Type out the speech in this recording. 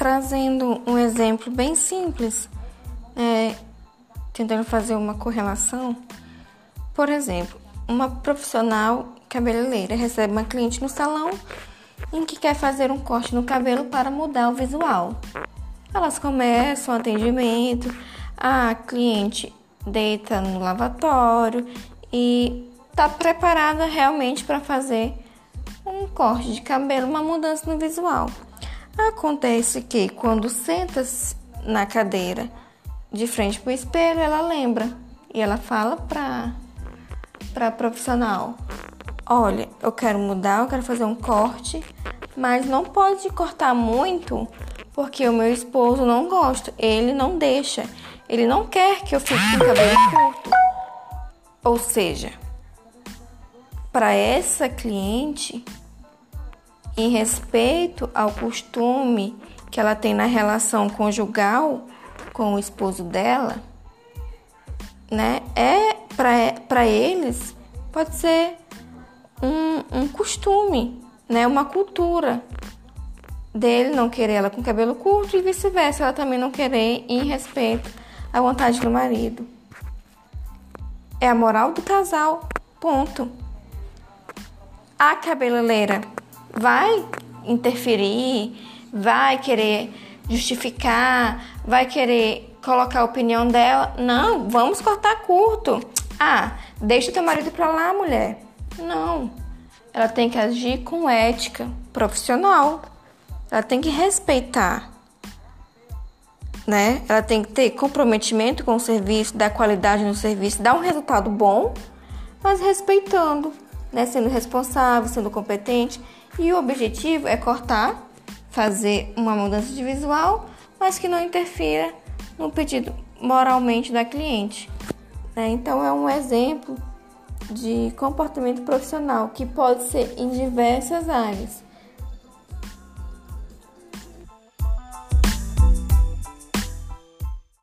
trazendo um exemplo bem simples, é, tentando fazer uma correlação. Por exemplo, uma profissional cabeleireira recebe uma cliente no salão em que quer fazer um corte no cabelo para mudar o visual. Elas começam o atendimento, a cliente deita no lavatório e está preparada realmente para fazer um corte de cabelo, uma mudança no visual. Acontece que quando senta na cadeira de frente para o espelho, ela lembra e ela fala para para profissional: "Olha, eu quero mudar, eu quero fazer um corte, mas não pode cortar muito, porque o meu esposo não gosta, ele não deixa, ele não quer que eu fique com cabelo curto". Ou seja, para essa cliente, em respeito ao costume que ela tem na relação conjugal com o esposo dela, né? É para eles pode ser um, um costume, né? Uma cultura dele não querer ela com cabelo curto e vice-versa, ela também não querer em respeito à vontade do marido. É a moral do casal, ponto. A cabeleireira vai interferir, vai querer justificar, vai querer colocar a opinião dela. Não, vamos cortar curto. Ah, deixa teu marido pra lá, mulher. Não. Ela tem que agir com ética profissional. Ela tem que respeitar, né? Ela tem que ter comprometimento com o serviço, dar qualidade no serviço, dar um resultado bom, mas respeitando, né? Sendo responsável, sendo competente. E o objetivo é cortar, fazer uma mudança de visual, mas que não interfira no pedido moralmente da cliente. Né? Então, é um exemplo de comportamento profissional que pode ser em diversas áreas.